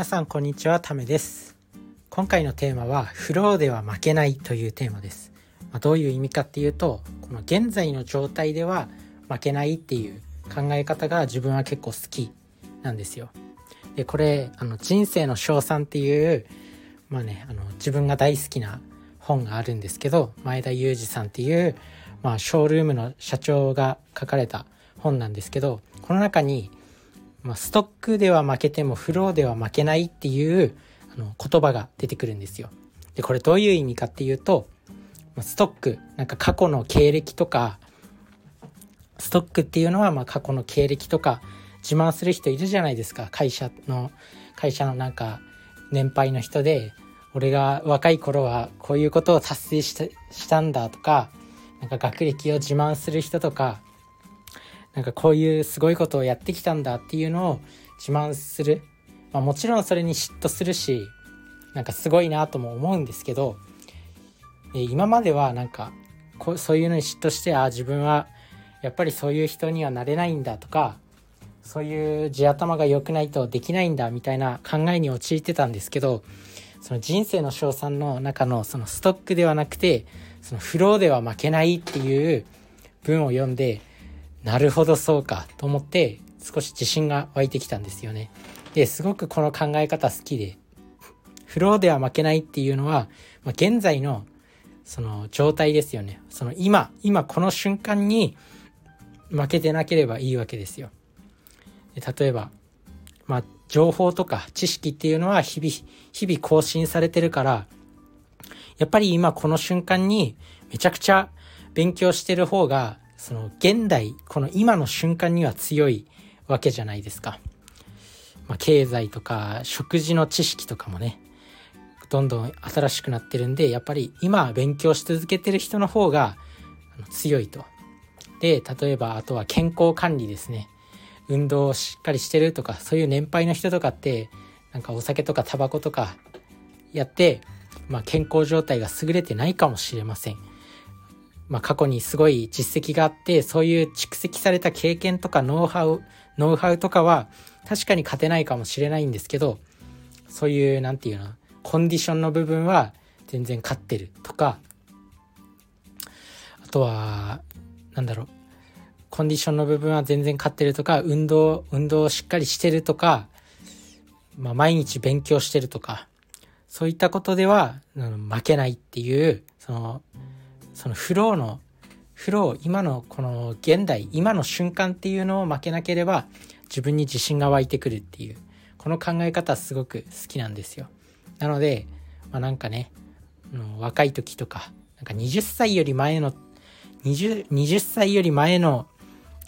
皆さんこんにちはためです。今回のテーマはフローでは負けないというテーマです、まあ、どういう意味かっていうとこの現在の状態では負けないっていう考え方が自分は結構好きなんですよ。でこれあの人生の賞賛っていうまあねあの自分が大好きな本があるんですけど前田裕二さんっていう、まあ、ショールームの社長が書かれた本なんですけどこの中にまあ、ストックでは負けてもフローでは負けないっていうあの言葉が出てくるんですよ。で、これどういう意味かっていうと、ストック、なんか過去の経歴とか、ストックっていうのはまあ過去の経歴とか自慢する人いるじゃないですか。会社の、会社のなんか年配の人で、俺が若い頃はこういうことを達成したしたんだとか、なんか学歴を自慢する人とか、なんかこういうすごいことをやってきたんだっていうのを自慢する、まあ、もちろんそれに嫉妬するしなんかすごいなとも思うんですけど、今まではなんかこうそういうのに嫉妬してああ自分はやっぱりそういう人にはなれないんだとかそういう地頭が良くないとできないんだみたいな考えに陥ってたんですけどその人生の賞賛の中のそのストックではなくてそのフローでは負けないっていう文を読んでなるほどそうかと思って少し自信が湧いてきたんですよね。ですごくこの考え方好きでフローでは負けないっていうのは、まあ、現在のその状態ですよね。その今、今この瞬間に負けてなければいいわけですよ。例えば、まあ、情報とか知識っていうのは日々、日々更新されてるから、やっぱり今この瞬間にめちゃくちゃ勉強してる方がその現代、この今の瞬間には強いわけじゃないですか。まあ、経済とか食事の知識とかもね、どんどん新しくなってるんで、やっぱり今勉強し続けてる人の方が強いと。で、例えばあとは健康管理ですね。運動をしっかりしてるとか、そういう年配の人とかって、なんかお酒とかタバコとかやって、まあ、健康状態が優れてないかもしれません。まあ、過去にすごい実績があって、そういう蓄積された経験とかノウハウ、ノウハウとかは確かに勝てないかもしれないんですけど、そういう、なんていうの、コンディションの部分は全然勝ってるとか、あとは、なんだろう、コンディションの部分は全然勝ってるとか、運動、運動をしっかりしてるとか、まあ、毎日勉強してるとか、そういったことでは、うん、負けないっていう、その、そのフローのフロー今のこの現代今の瞬間っていうのを負けなければ自分に自信が湧いてくるっていうこの考え方すごく好きなんですよ。なので、まあ、なんかね若い時とかなんか20歳より前の 20, 20歳より前の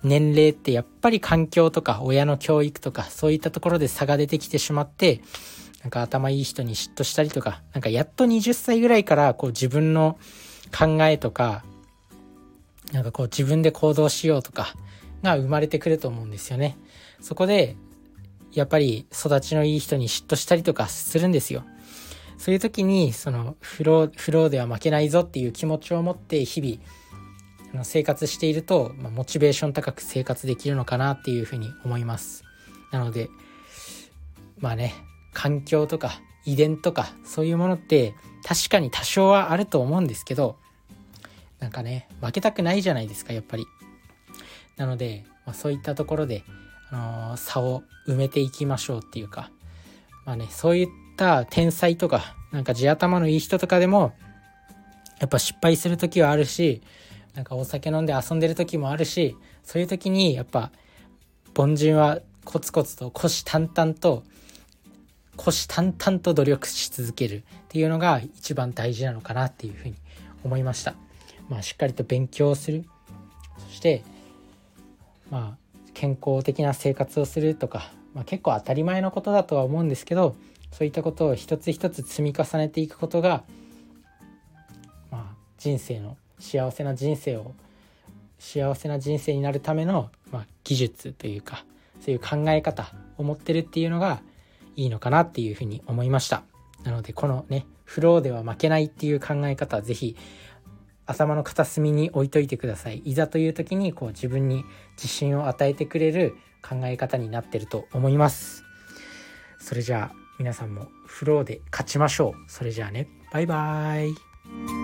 年齢ってやっぱり環境とか親の教育とかそういったところで差が出てきてしまってなんか頭いい人に嫉妬したりとかなんかやっと20歳ぐらいからこう自分の考えとか、なんかこう自分で行動しようとかが生まれてくると思うんですよね。そこで、やっぱり育ちのいい人に嫉妬したりとかするんですよ。そういう時に、そのフロー、フローでは負けないぞっていう気持ちを持って日々生活していると、まあ、モチベーション高く生活できるのかなっていうふうに思います。なので、まあね、環境とか遺伝とかそういうものって確かに多少はあると思うんですけどなんかね負けたくないじゃないですかやっぱりなので、まあ、そういったところで、あのー、差を埋めていきましょうっていうかまあねそういった天才とかなんか地頭のいい人とかでもやっぱ失敗する時はあるしなんかお酒飲んで遊んでる時もあるしそういう時にやっぱ凡人はコツコツと虎視眈々と虎視眈々と努力し続けるっていうのが一番大事なのかなっていうふうに思いました。まあ、しっかりと勉強するそしてまあ健康的な生活をするとか、まあ、結構当たり前のことだとは思うんですけどそういったことを一つ一つ積み重ねていくことが、まあ、人生の幸せな人生を幸せな人生になるための、まあ、技術というかそういう考え方を持ってるっていうのがいいのかなっていうふうに思いました。なのでこのね、フローでは負けないっていう考え方はぜひ頭の片隅に置いといてください。いざという時にこう自分に自信を与えてくれる考え方になってると思います。それじゃあ皆さんもフローで勝ちましょうそれじゃあねバイバーイ